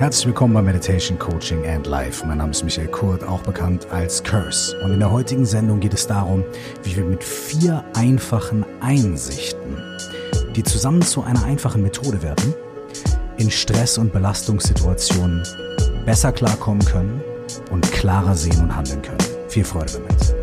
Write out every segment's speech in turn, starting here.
Herzlich willkommen bei Meditation Coaching and Life. Mein Name ist Michael Kurt, auch bekannt als Curse. Und in der heutigen Sendung geht es darum, wie wir mit vier einfachen Einsichten, die zusammen zu einer einfachen Methode werden, in Stress- und Belastungssituationen besser klarkommen können und klarer sehen und handeln können. Viel Freude damit.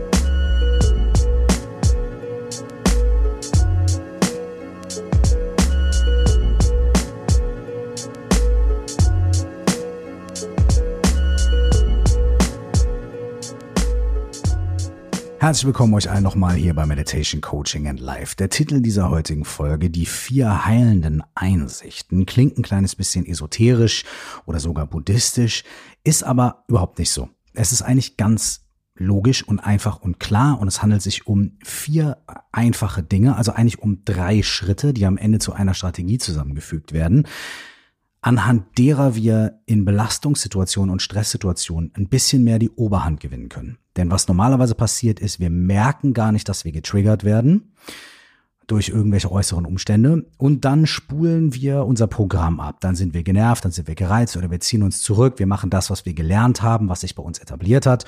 Herzlich willkommen euch allen nochmal hier bei Meditation Coaching and Life. Der Titel dieser heutigen Folge, die vier heilenden Einsichten, klingt ein kleines bisschen esoterisch oder sogar buddhistisch, ist aber überhaupt nicht so. Es ist eigentlich ganz logisch und einfach und klar und es handelt sich um vier einfache Dinge, also eigentlich um drei Schritte, die am Ende zu einer Strategie zusammengefügt werden anhand derer wir in Belastungssituationen und Stresssituationen ein bisschen mehr die Oberhand gewinnen können. Denn was normalerweise passiert ist, wir merken gar nicht, dass wir getriggert werden durch irgendwelche äußeren Umstände und dann spulen wir unser Programm ab. Dann sind wir genervt, dann sind wir gereizt oder wir ziehen uns zurück, wir machen das, was wir gelernt haben, was sich bei uns etabliert hat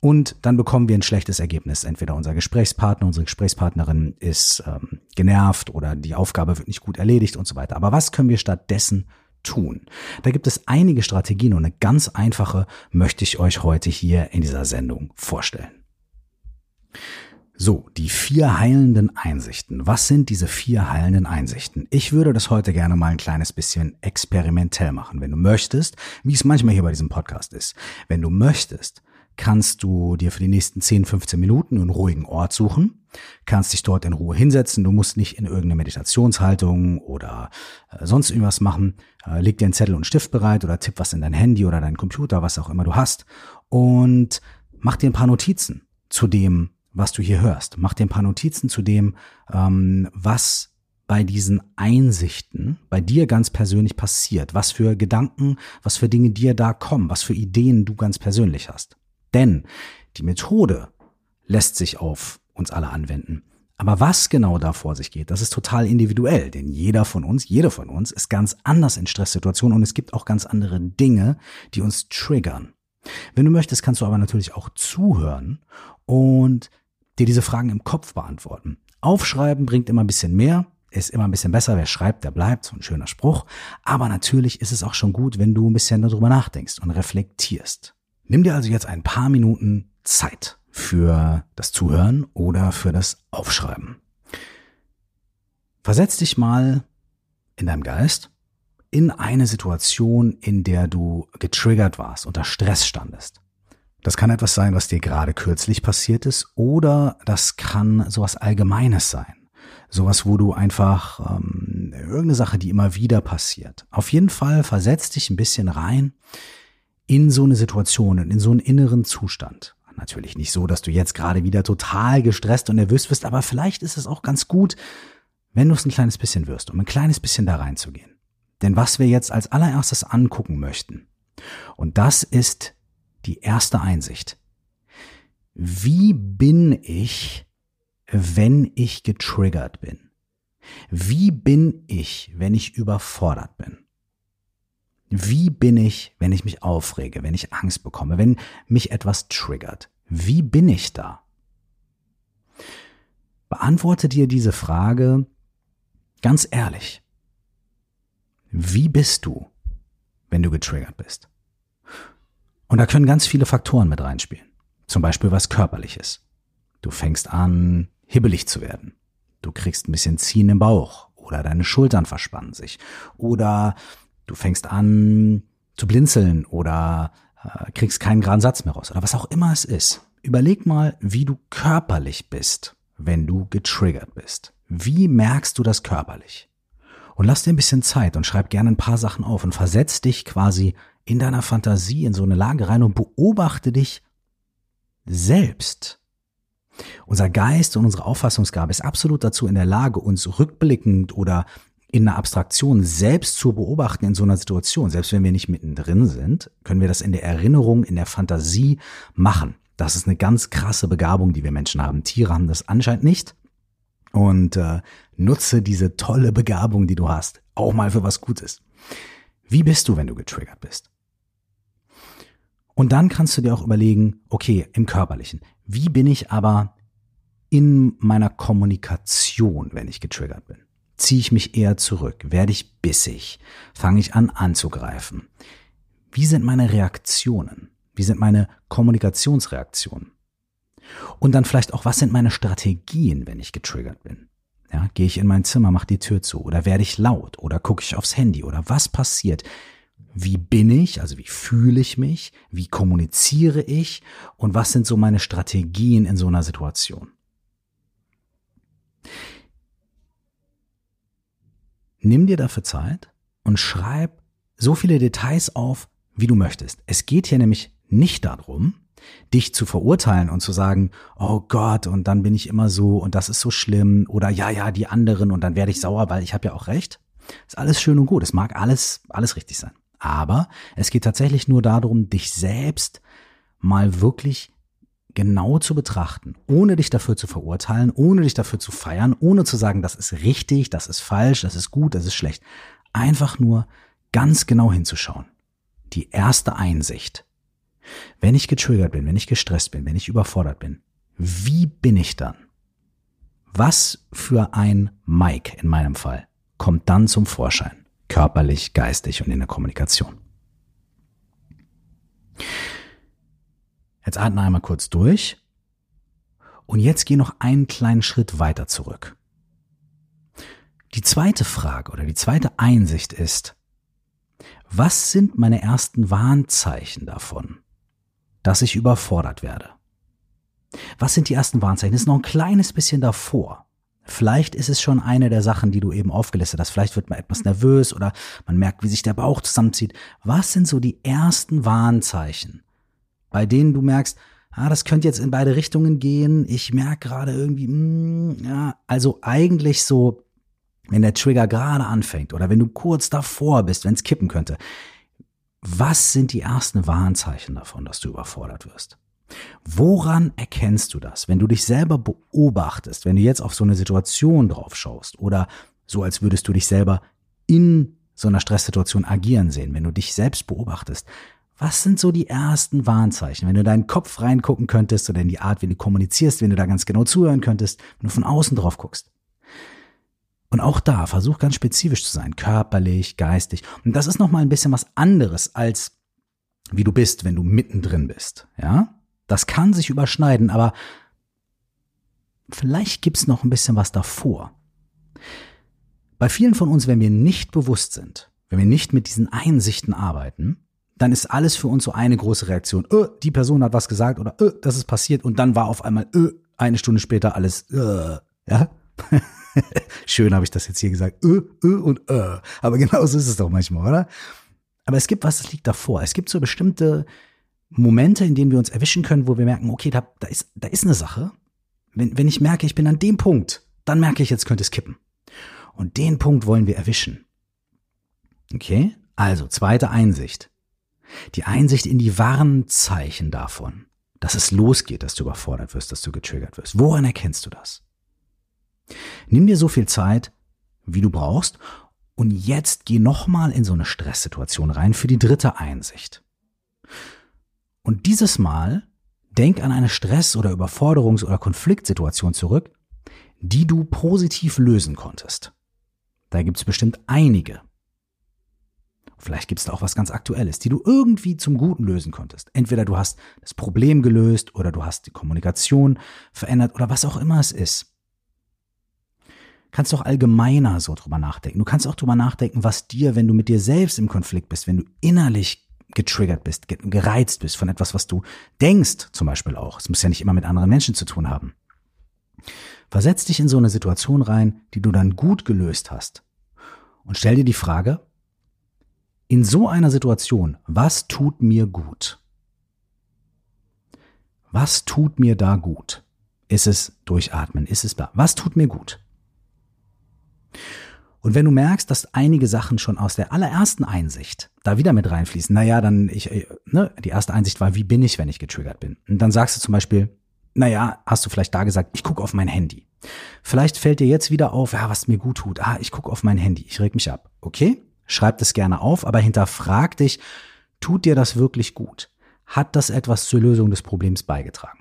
und dann bekommen wir ein schlechtes Ergebnis. Entweder unser Gesprächspartner, unsere Gesprächspartnerin ist ähm, genervt oder die Aufgabe wird nicht gut erledigt und so weiter. Aber was können wir stattdessen tun. Da gibt es einige Strategien und eine ganz einfache möchte ich euch heute hier in dieser Sendung vorstellen. So, die vier heilenden Einsichten. Was sind diese vier heilenden Einsichten? Ich würde das heute gerne mal ein kleines bisschen experimentell machen. Wenn du möchtest, wie es manchmal hier bei diesem Podcast ist, wenn du möchtest, kannst du dir für die nächsten 10, 15 Minuten einen ruhigen Ort suchen, kannst dich dort in Ruhe hinsetzen, du musst nicht in irgendeine Meditationshaltung oder äh, sonst irgendwas machen, äh, leg dir einen Zettel und Stift bereit oder tipp was in dein Handy oder dein Computer, was auch immer du hast. Und mach dir ein paar Notizen zu dem, was du hier hörst. Mach dir ein paar Notizen zu dem, ähm, was bei diesen Einsichten bei dir ganz persönlich passiert, was für Gedanken, was für Dinge dir da kommen, was für Ideen du ganz persönlich hast. Denn die Methode lässt sich auf uns alle anwenden. Aber was genau da vor sich geht, das ist total individuell, denn jeder von uns, jede von uns ist ganz anders in Stresssituationen und es gibt auch ganz andere Dinge, die uns triggern. Wenn du möchtest, kannst du aber natürlich auch zuhören und dir diese Fragen im Kopf beantworten. Aufschreiben bringt immer ein bisschen mehr, ist immer ein bisschen besser. Wer schreibt, der bleibt. So ein schöner Spruch. Aber natürlich ist es auch schon gut, wenn du ein bisschen darüber nachdenkst und reflektierst. Nimm dir also jetzt ein paar Minuten Zeit für das Zuhören oder für das Aufschreiben. Versetz dich mal in deinem Geist in eine Situation, in der du getriggert warst, unter Stress standest. Das kann etwas sein, was dir gerade kürzlich passiert ist, oder das kann sowas Allgemeines sein. Sowas, wo du einfach ähm, irgendeine Sache, die immer wieder passiert. Auf jeden Fall versetz dich ein bisschen rein in so eine Situation, in so einen inneren Zustand. Natürlich nicht so, dass du jetzt gerade wieder total gestresst und nervös wirst, aber vielleicht ist es auch ganz gut, wenn du es ein kleines bisschen wirst, um ein kleines bisschen da reinzugehen. Denn was wir jetzt als allererstes angucken möchten, und das ist die erste Einsicht. Wie bin ich, wenn ich getriggert bin? Wie bin ich, wenn ich überfordert bin? Wie bin ich, wenn ich mich aufrege, wenn ich Angst bekomme, wenn mich etwas triggert? Wie bin ich da? Beantworte dir diese Frage ganz ehrlich. Wie bist du, wenn du getriggert bist? Und da können ganz viele Faktoren mit reinspielen. Zum Beispiel was körperliches. Du fängst an, hibbelig zu werden. Du kriegst ein bisschen Ziehen im Bauch oder deine Schultern verspannen sich oder Du fängst an zu blinzeln oder äh, kriegst keinen geraden Satz mehr raus oder was auch immer es ist. Überleg mal, wie du körperlich bist, wenn du getriggert bist. Wie merkst du das körperlich? Und lass dir ein bisschen Zeit und schreib gerne ein paar Sachen auf und versetz dich quasi in deiner Fantasie in so eine Lage rein und beobachte dich selbst. Unser Geist und unsere Auffassungsgabe ist absolut dazu in der Lage, uns rückblickend oder in einer Abstraktion selbst zu beobachten in so einer Situation, selbst wenn wir nicht mittendrin sind, können wir das in der Erinnerung, in der Fantasie machen. Das ist eine ganz krasse Begabung, die wir Menschen haben. Tiere haben das anscheinend nicht. Und äh, nutze diese tolle Begabung, die du hast, auch mal für was Gutes. Wie bist du, wenn du getriggert bist? Und dann kannst du dir auch überlegen, okay, im körperlichen, wie bin ich aber in meiner Kommunikation, wenn ich getriggert bin? Ziehe ich mich eher zurück? Werde ich bissig? Fange ich an anzugreifen? Wie sind meine Reaktionen? Wie sind meine Kommunikationsreaktionen? Und dann vielleicht auch, was sind meine Strategien, wenn ich getriggert bin? Ja, gehe ich in mein Zimmer, mach die Tür zu oder werde ich laut oder gucke ich aufs Handy oder was passiert? Wie bin ich, also wie fühle ich mich, wie kommuniziere ich und was sind so meine Strategien in so einer Situation? Nimm dir dafür Zeit und schreib so viele Details auf, wie du möchtest. Es geht hier nämlich nicht darum, dich zu verurteilen und zu sagen, oh Gott, und dann bin ich immer so und das ist so schlimm oder ja, ja, die anderen und dann werde ich sauer, weil ich habe ja auch recht. Ist alles schön und gut. Es mag alles, alles richtig sein. Aber es geht tatsächlich nur darum, dich selbst mal wirklich genau zu betrachten, ohne dich dafür zu verurteilen, ohne dich dafür zu feiern, ohne zu sagen, das ist richtig, das ist falsch, das ist gut, das ist schlecht. Einfach nur ganz genau hinzuschauen. Die erste Einsicht. Wenn ich getriggert bin, wenn ich gestresst bin, wenn ich überfordert bin, wie bin ich dann? Was für ein Mike in meinem Fall kommt dann zum Vorschein? Körperlich, geistig und in der Kommunikation. Jetzt atme einmal kurz durch und jetzt geh noch einen kleinen Schritt weiter zurück. Die zweite Frage oder die zweite Einsicht ist, was sind meine ersten Warnzeichen davon, dass ich überfordert werde? Was sind die ersten Warnzeichen? Das ist noch ein kleines bisschen davor. Vielleicht ist es schon eine der Sachen, die du eben aufgelistet hast. Vielleicht wird man etwas nervös oder man merkt, wie sich der Bauch zusammenzieht. Was sind so die ersten Warnzeichen, bei denen du merkst, ah, das könnte jetzt in beide Richtungen gehen. Ich merke gerade irgendwie, mh, mm, ja, also eigentlich so wenn der Trigger gerade anfängt oder wenn du kurz davor bist, wenn es kippen könnte, was sind die ersten Warnzeichen davon, dass du überfordert wirst? Woran erkennst du das, wenn du dich selber beobachtest, wenn du jetzt auf so eine Situation drauf schaust oder so, als würdest du dich selber in so einer Stresssituation agieren sehen, wenn du dich selbst beobachtest? Was sind so die ersten Warnzeichen? Wenn du deinen Kopf reingucken könntest oder in die Art, wie du kommunizierst, wenn du da ganz genau zuhören könntest, wenn du von außen drauf guckst. Und auch da, versuch ganz spezifisch zu sein, körperlich, geistig. Und das ist nochmal ein bisschen was anderes als wie du bist, wenn du mittendrin bist. Ja? Das kann sich überschneiden, aber vielleicht gibt's noch ein bisschen was davor. Bei vielen von uns, wenn wir nicht bewusst sind, wenn wir nicht mit diesen Einsichten arbeiten, dann ist alles für uns so eine große Reaktion. Öh, die Person hat was gesagt oder öh, das ist passiert und dann war auf einmal öh, eine Stunde später alles äh, ja. Schön habe ich das jetzt hier gesagt. Ö, ö und ö. Aber genauso ist es doch manchmal, oder? Aber es gibt was, das liegt davor. Es gibt so bestimmte Momente, in denen wir uns erwischen können, wo wir merken, okay, da, da, ist, da ist eine Sache. Wenn, wenn ich merke, ich bin an dem Punkt, dann merke ich, jetzt könnte es kippen. Und den Punkt wollen wir erwischen. Okay? Also, zweite Einsicht. Die Einsicht in die Warnzeichen davon, dass es losgeht, dass du überfordert wirst, dass du getriggert wirst. Woran erkennst du das? Nimm dir so viel Zeit, wie du brauchst, und jetzt geh nochmal in so eine Stresssituation rein für die dritte Einsicht. Und dieses Mal denk an eine Stress- oder Überforderungs- oder Konfliktsituation zurück, die du positiv lösen konntest. Da gibt's bestimmt einige. Vielleicht gibt's da auch was ganz Aktuelles, die du irgendwie zum Guten lösen konntest. Entweder du hast das Problem gelöst oder du hast die Kommunikation verändert oder was auch immer es ist kannst doch allgemeiner so drüber nachdenken. Du kannst auch drüber nachdenken, was dir, wenn du mit dir selbst im Konflikt bist, wenn du innerlich getriggert bist, gereizt bist von etwas, was du denkst, zum Beispiel auch. Es muss ja nicht immer mit anderen Menschen zu tun haben. Versetz dich in so eine Situation rein, die du dann gut gelöst hast. Und stell dir die Frage, in so einer Situation, was tut mir gut? Was tut mir da gut? Ist es durchatmen? Ist es da? Was tut mir gut? Und wenn du merkst, dass einige Sachen schon aus der allerersten Einsicht da wieder mit reinfließen, naja, dann ich, äh, ne, die erste Einsicht war, wie bin ich, wenn ich getriggert bin? Und dann sagst du zum Beispiel, naja, hast du vielleicht da gesagt, ich gucke auf mein Handy. Vielleicht fällt dir jetzt wieder auf, ja, was mir gut tut. Ah, ich gucke auf mein Handy, ich reg mich ab. Okay, Schreib das gerne auf, aber hinterfrag dich, tut dir das wirklich gut? Hat das etwas zur Lösung des Problems beigetragen?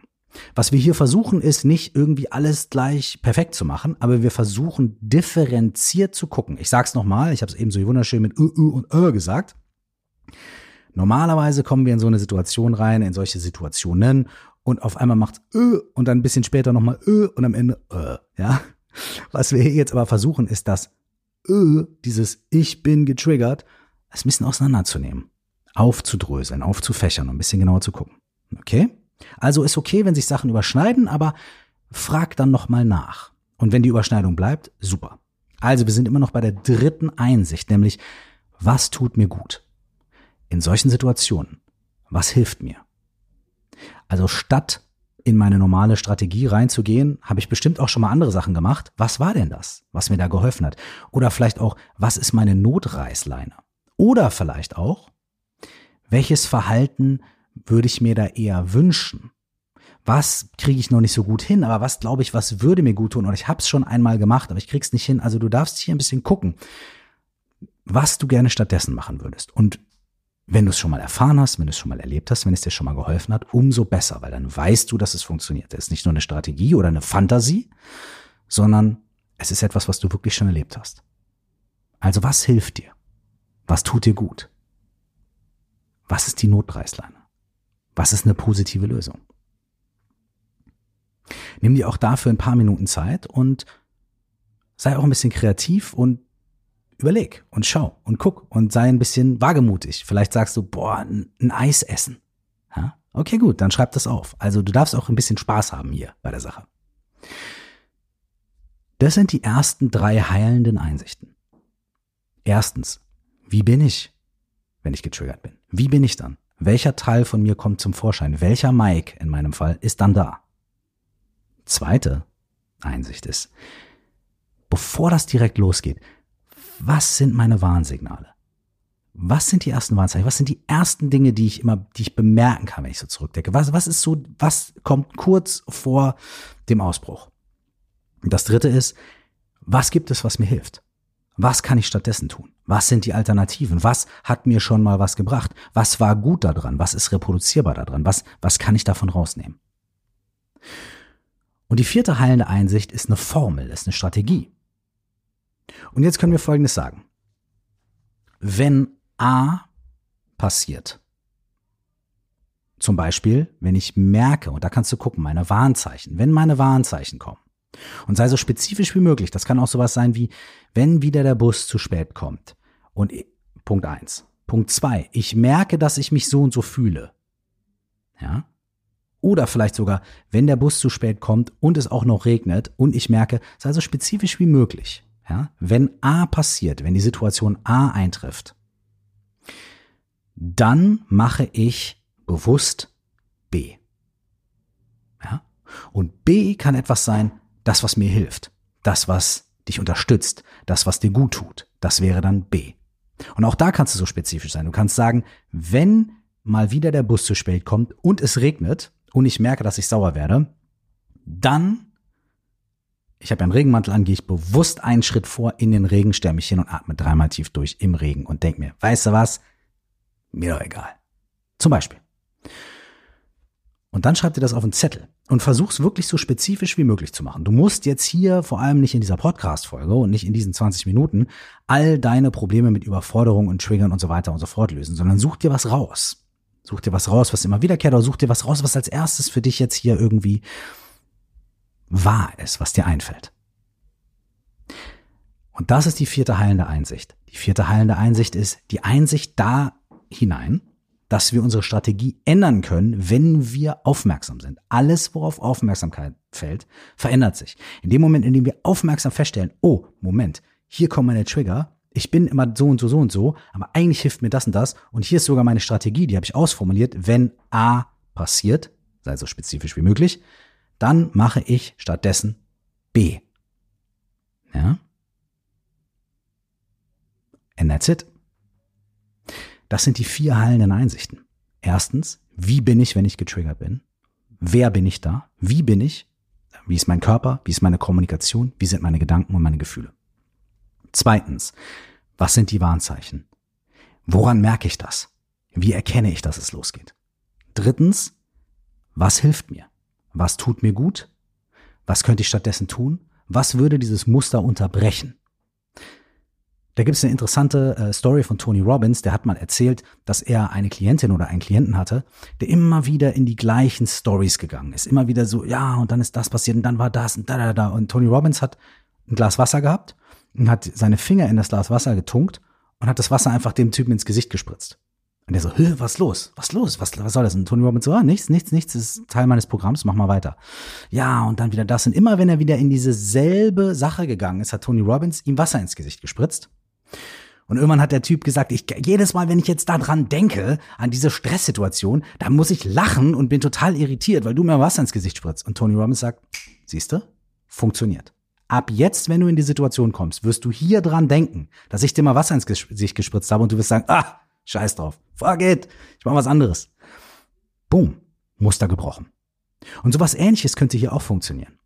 Was wir hier versuchen, ist nicht irgendwie alles gleich perfekt zu machen, aber wir versuchen differenziert zu gucken. Ich sag's nochmal, ich habe es eben so wunderschön mit Ö, Ö und Ö gesagt. Normalerweise kommen wir in so eine Situation rein, in solche Situationen und auf einmal macht's Ö und dann ein bisschen später nochmal Ö und am Ende Ö, ja. Was wir hier jetzt aber versuchen, ist das Ö, dieses Ich bin getriggert, ein bisschen auseinanderzunehmen, aufzudröseln, aufzufächern und ein bisschen genauer zu gucken. Okay? Also ist okay, wenn sich Sachen überschneiden, aber frag dann nochmal nach. Und wenn die Überschneidung bleibt, super. Also wir sind immer noch bei der dritten Einsicht, nämlich was tut mir gut? In solchen Situationen, was hilft mir? Also statt in meine normale Strategie reinzugehen, habe ich bestimmt auch schon mal andere Sachen gemacht. Was war denn das, was mir da geholfen hat? Oder vielleicht auch, was ist meine Notreißleine? Oder vielleicht auch, welches Verhalten würde ich mir da eher wünschen? Was kriege ich noch nicht so gut hin, aber was glaube ich, was würde mir gut tun? Und ich habe es schon einmal gemacht, aber ich krieg's nicht hin. Also du darfst hier ein bisschen gucken, was du gerne stattdessen machen würdest. Und wenn du es schon mal erfahren hast, wenn du es schon mal erlebt hast, wenn es dir schon mal geholfen hat, umso besser, weil dann weißt du, dass es funktioniert. Es ist nicht nur eine Strategie oder eine Fantasie, sondern es ist etwas, was du wirklich schon erlebt hast. Also was hilft dir? Was tut dir gut? Was ist die Notpreisleine? Was ist eine positive Lösung? Nimm dir auch dafür ein paar Minuten Zeit und sei auch ein bisschen kreativ und überleg und schau und guck und sei ein bisschen wagemutig. Vielleicht sagst du, boah, ein, Eis essen. Ja? Okay, gut, dann schreib das auf. Also du darfst auch ein bisschen Spaß haben hier bei der Sache. Das sind die ersten drei heilenden Einsichten. Erstens, wie bin ich, wenn ich getriggert bin? Wie bin ich dann? Welcher Teil von mir kommt zum Vorschein? Welcher Mike in meinem Fall ist dann da? Zweite Einsicht ist, bevor das direkt losgeht, was sind meine Warnsignale? Was sind die ersten Warnzeichen? Was sind die ersten Dinge, die ich immer, die ich bemerken kann, wenn ich so zurückdenke? Was, was ist so, was kommt kurz vor dem Ausbruch? Und das dritte ist, was gibt es, was mir hilft? Was kann ich stattdessen tun? Was sind die Alternativen? Was hat mir schon mal was gebracht? Was war gut daran? Was ist reproduzierbar daran? Was, was kann ich davon rausnehmen? Und die vierte heilende Einsicht ist eine Formel, ist eine Strategie. Und jetzt können wir Folgendes sagen. Wenn A passiert, zum Beispiel, wenn ich merke, und da kannst du gucken, meine Warnzeichen, wenn meine Warnzeichen kommen, und sei so spezifisch wie möglich. Das kann auch sowas sein wie, wenn wieder der Bus zu spät kommt. Und Punkt eins. Punkt zwei. Ich merke, dass ich mich so und so fühle. Ja. Oder vielleicht sogar, wenn der Bus zu spät kommt und es auch noch regnet und ich merke, sei so spezifisch wie möglich. Ja. Wenn A passiert, wenn die Situation A eintrifft, dann mache ich bewusst B. Ja? Und B kann etwas sein, das, was mir hilft, das, was dich unterstützt, das, was dir gut tut, das wäre dann B. Und auch da kannst du so spezifisch sein. Du kannst sagen, wenn mal wieder der Bus zu spät kommt und es regnet und ich merke, dass ich sauer werde, dann, ich habe einen Regenmantel an, gehe ich bewusst einen Schritt vor in den Regen, stelle mich hin und atme dreimal tief durch im Regen und denk mir, weißt du was? Mir doch egal. Zum Beispiel. Und dann schreib dir das auf einen Zettel und versuch's wirklich so spezifisch wie möglich zu machen. Du musst jetzt hier, vor allem nicht in dieser Podcast-Folge und nicht in diesen 20 Minuten, all deine Probleme mit Überforderung und Triggern und so weiter und so fort lösen, sondern such dir was raus. Such dir was raus, was immer wiederkehrt, oder such dir was raus, was als erstes für dich jetzt hier irgendwie wahr ist, was dir einfällt. Und das ist die vierte heilende Einsicht. Die vierte heilende Einsicht ist die Einsicht da hinein, dass wir unsere Strategie ändern können, wenn wir aufmerksam sind. Alles, worauf Aufmerksamkeit fällt, verändert sich. In dem Moment, in dem wir aufmerksam feststellen, oh, Moment, hier kommen meine Trigger, ich bin immer so und so, so und so, aber eigentlich hilft mir das und das und hier ist sogar meine Strategie, die habe ich ausformuliert, wenn A passiert, sei so spezifisch wie möglich, dann mache ich stattdessen B. Ja? And that's it. Das sind die vier heilenden Einsichten. Erstens, wie bin ich, wenn ich getriggert bin? Wer bin ich da? Wie bin ich? Wie ist mein Körper? Wie ist meine Kommunikation? Wie sind meine Gedanken und meine Gefühle? Zweitens, Was sind die Warnzeichen? Woran merke ich das? Wie erkenne ich, dass es losgeht? Drittens, was hilft mir? Was tut mir gut? Was könnte ich stattdessen tun? Was würde dieses Muster unterbrechen? Da gibt es eine interessante äh, Story von Tony Robbins, der hat mal erzählt, dass er eine Klientin oder einen Klienten hatte, der immer wieder in die gleichen Stories gegangen ist. Immer wieder so, ja, und dann ist das passiert und dann war das und da, da, da. Und Tony Robbins hat ein Glas Wasser gehabt und hat seine Finger in das Glas Wasser getunkt und hat das Wasser einfach dem Typen ins Gesicht gespritzt. Und der so, Hö, was los? Was los? Was, was soll das? Und Tony Robbins so, ah, nichts, nichts, nichts, das ist Teil meines Programms, mach mal weiter. Ja, und dann wieder das. Und immer wenn er wieder in diese selbe Sache gegangen ist, hat Tony Robbins ihm Wasser ins Gesicht gespritzt. Und irgendwann hat der Typ gesagt, ich, jedes Mal, wenn ich jetzt daran denke, an diese Stresssituation, da muss ich lachen und bin total irritiert, weil du mir Wasser ins Gesicht spritzt. Und Tony Robbins sagt, siehste, funktioniert. Ab jetzt, wenn du in die Situation kommst, wirst du hier dran denken, dass ich dir mal Wasser ins Gesicht gespritzt habe und du wirst sagen, ah, scheiß drauf, fuck it, ich mach was anderes. Boom, Muster gebrochen. Und sowas ähnliches könnte hier auch funktionieren.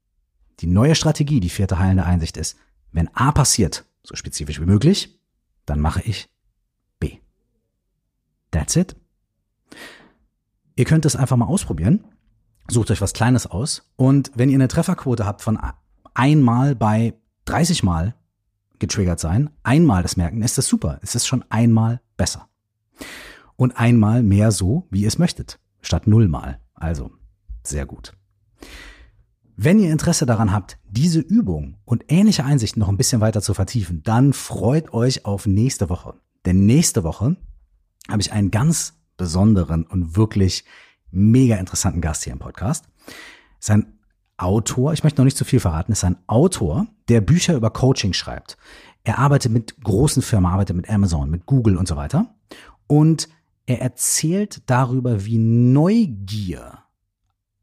Die neue Strategie, die vierte heilende Einsicht ist, wenn A passiert, so spezifisch wie möglich, dann mache ich B. That's it. Ihr könnt es einfach mal ausprobieren. Sucht euch was Kleines aus. Und wenn ihr eine Trefferquote habt von einmal bei 30 Mal getriggert sein, einmal das merken, ist das super. Es ist schon einmal besser. Und einmal mehr so, wie ihr es möchtet, statt nullmal. Also, sehr gut. Wenn ihr Interesse daran habt, diese Übung und ähnliche Einsichten noch ein bisschen weiter zu vertiefen, dann freut euch auf nächste Woche. Denn nächste Woche habe ich einen ganz besonderen und wirklich mega interessanten Gast hier im Podcast. Ist ein Autor, ich möchte noch nicht zu viel verraten, ist ein Autor, der Bücher über Coaching schreibt. Er arbeitet mit großen Firmen, arbeitet mit Amazon, mit Google und so weiter. Und er erzählt darüber, wie Neugier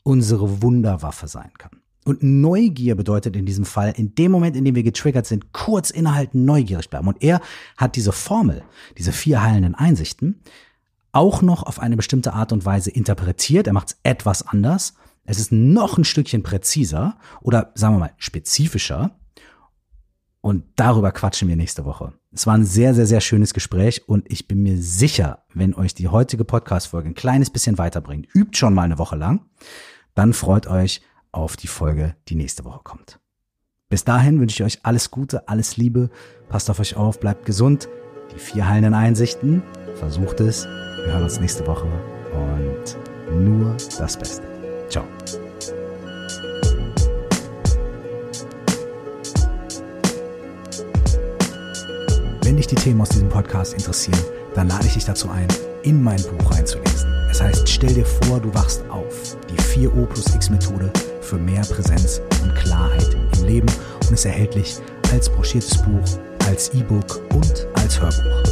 unsere Wunderwaffe sein kann. Und Neugier bedeutet in diesem Fall, in dem Moment, in dem wir getriggert sind, kurz innehalten, neugierig bleiben. Und er hat diese Formel, diese vier heilenden Einsichten, auch noch auf eine bestimmte Art und Weise interpretiert. Er macht es etwas anders. Es ist noch ein Stückchen präziser oder sagen wir mal spezifischer. Und darüber quatschen wir nächste Woche. Es war ein sehr, sehr, sehr schönes Gespräch und ich bin mir sicher, wenn euch die heutige Podcast-Folge ein kleines bisschen weiterbringt, übt schon mal eine Woche lang, dann freut euch auf die Folge, die nächste Woche kommt. Bis dahin wünsche ich euch alles Gute, alles Liebe, passt auf euch auf, bleibt gesund. Die vier heilenden Einsichten, versucht es. Wir hören uns nächste Woche und nur das Beste. Ciao. Die Themen aus diesem Podcast interessieren, dann lade ich dich dazu ein, in mein Buch reinzulesen. Es heißt, stell dir vor, du wachst auf. Die 4O plus X Methode für mehr Präsenz und Klarheit im Leben und ist erhältlich als broschiertes Buch, als E-Book und als Hörbuch.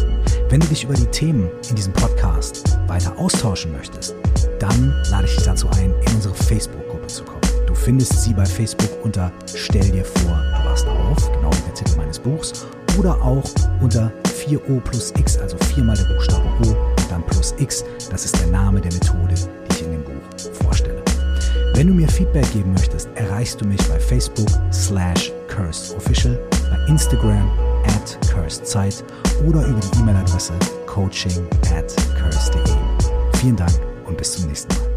Wenn du dich über die Themen in diesem Podcast weiter austauschen möchtest, dann lade ich dich dazu ein, in unsere Facebook-Gruppe zu kommen. Du findest sie bei Facebook unter Stell dir vor, du wachst auf, genau wie der Titel meines Buchs, oder auch unter 4O plus X, also viermal der Buchstabe O, dann plus X. Das ist der Name der Methode, die ich in dem Buch vorstelle. Wenn du mir Feedback geben möchtest, erreichst du mich bei Facebook slash cursedofficial, bei Instagram at cursedzeit oder über die E-Mail-Adresse coaching at curse.de. Vielen Dank und bis zum nächsten Mal.